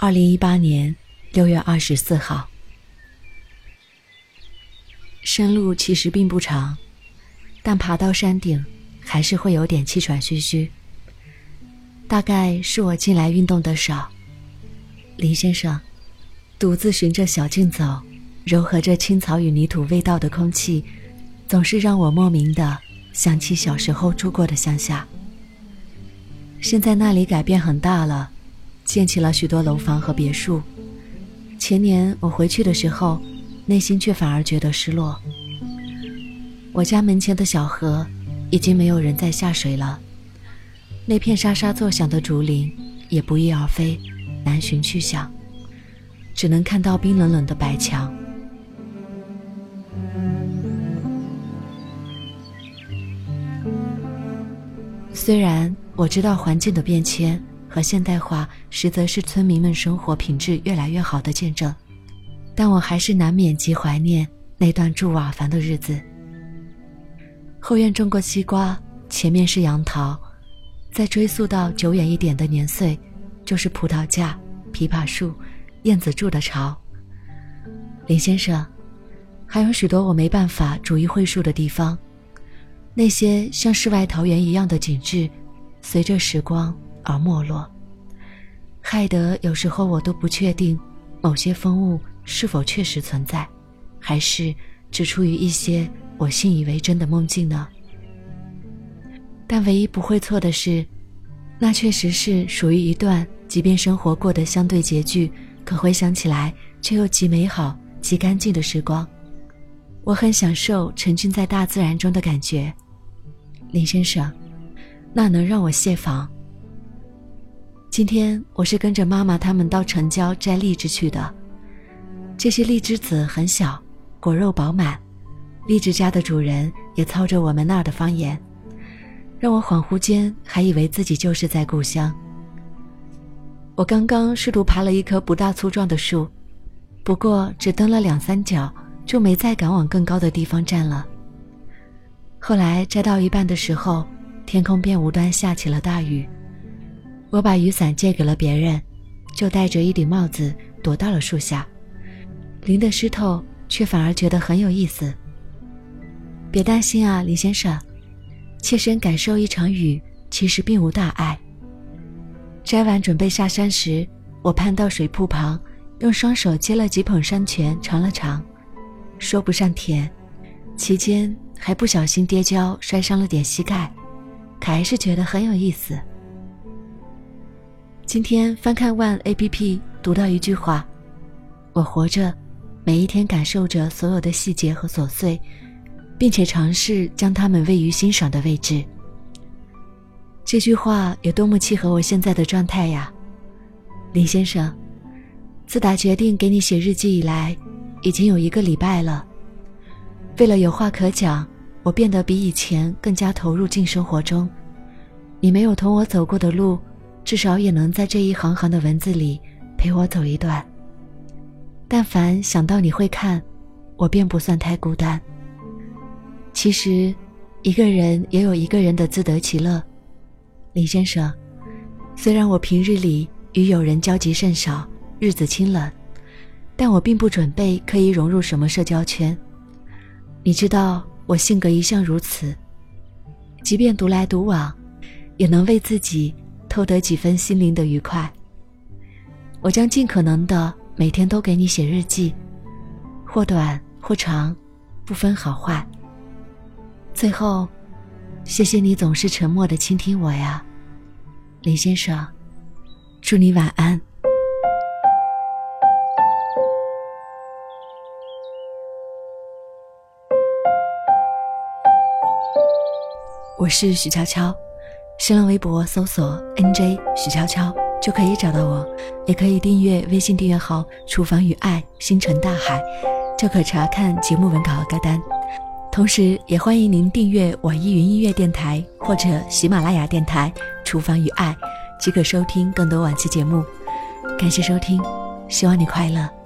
二零一八年六月二十四号。山路其实并不长，但爬到山顶还是会有点气喘吁吁。大概是我近来运动的少。林先生，独自循着小径走，柔和着青草与泥土味道的空气，总是让我莫名的想起小时候住过的乡下。现在那里改变很大了，建起了许多楼房和别墅。前年我回去的时候，内心却反而觉得失落。我家门前的小河，已经没有人在下水了。那片沙沙作响的竹林，也不翼而飞，难寻去向，只能看到冰冷冷的白墙。虽然。我知道环境的变迁和现代化，实则是村民们生活品质越来越好的见证，但我还是难免极怀念那段住瓦房的日子。后院种过西瓜，前面是杨桃，再追溯到久远一点的年岁，就是葡萄架、枇杷树、燕子住的巢。林先生，还有许多我没办法逐一绘述的地方，那些像世外桃源一样的景致。随着时光而没落，害得有时候我都不确定，某些风物是否确实存在，还是只出于一些我信以为真的梦境呢？但唯一不会错的是，那确实是属于一段，即便生活过得相对拮据，可回想起来却又极美好、极干净的时光。我很享受沉浸在大自然中的感觉，林先生。那能让我卸房。今天我是跟着妈妈他们到城郊摘荔枝去的。这些荔枝籽很小，果肉饱满。荔枝家的主人也操着我们那儿的方言，让我恍惚间还以为自己就是在故乡。我刚刚试图爬了一棵不大粗壮的树，不过只蹬了两三脚，就没再敢往更高的地方站了。后来摘到一半的时候。天空便无端下起了大雨，我把雨伞借给了别人，就戴着一顶帽子躲到了树下，淋得湿透，却反而觉得很有意思。别担心啊，李先生，切身感受一场雨其实并无大碍。摘完准备下山时，我攀到水瀑旁，用双手接了几捧山泉尝了尝，说不上甜，期间还不小心跌跤摔伤了点膝盖。可还是觉得很有意思。今天翻看 One A P P，读到一句话：“我活着，每一天感受着所有的细节和琐碎，并且尝试将它们位于欣赏的位置。”这句话有多么契合我现在的状态呀，林先生！自打决定给你写日记以来，已经有一个礼拜了。为了有话可讲。我变得比以前更加投入进生活中，你没有同我走过的路，至少也能在这一行行的文字里陪我走一段。但凡想到你会看，我便不算太孤单。其实，一个人也有一个人的自得其乐。李先生，虽然我平日里与友人交集甚少，日子清冷，但我并不准备刻意融入什么社交圈。你知道。我性格一向如此，即便独来独往，也能为自己偷得几分心灵的愉快。我将尽可能的每天都给你写日记，或短或长，不分好坏。最后，谢谢你总是沉默的倾听我呀，林先生，祝你晚安。我是许悄悄，新浪微博搜索 “nj 许悄悄”就可以找到我，也可以订阅微信订阅号“厨房与爱星辰大海”，就可查看节目文稿和歌单。同时，也欢迎您订阅网易云音乐电台或者喜马拉雅电台“厨房与爱”，即可收听更多往期节目。感谢收听，希望你快乐。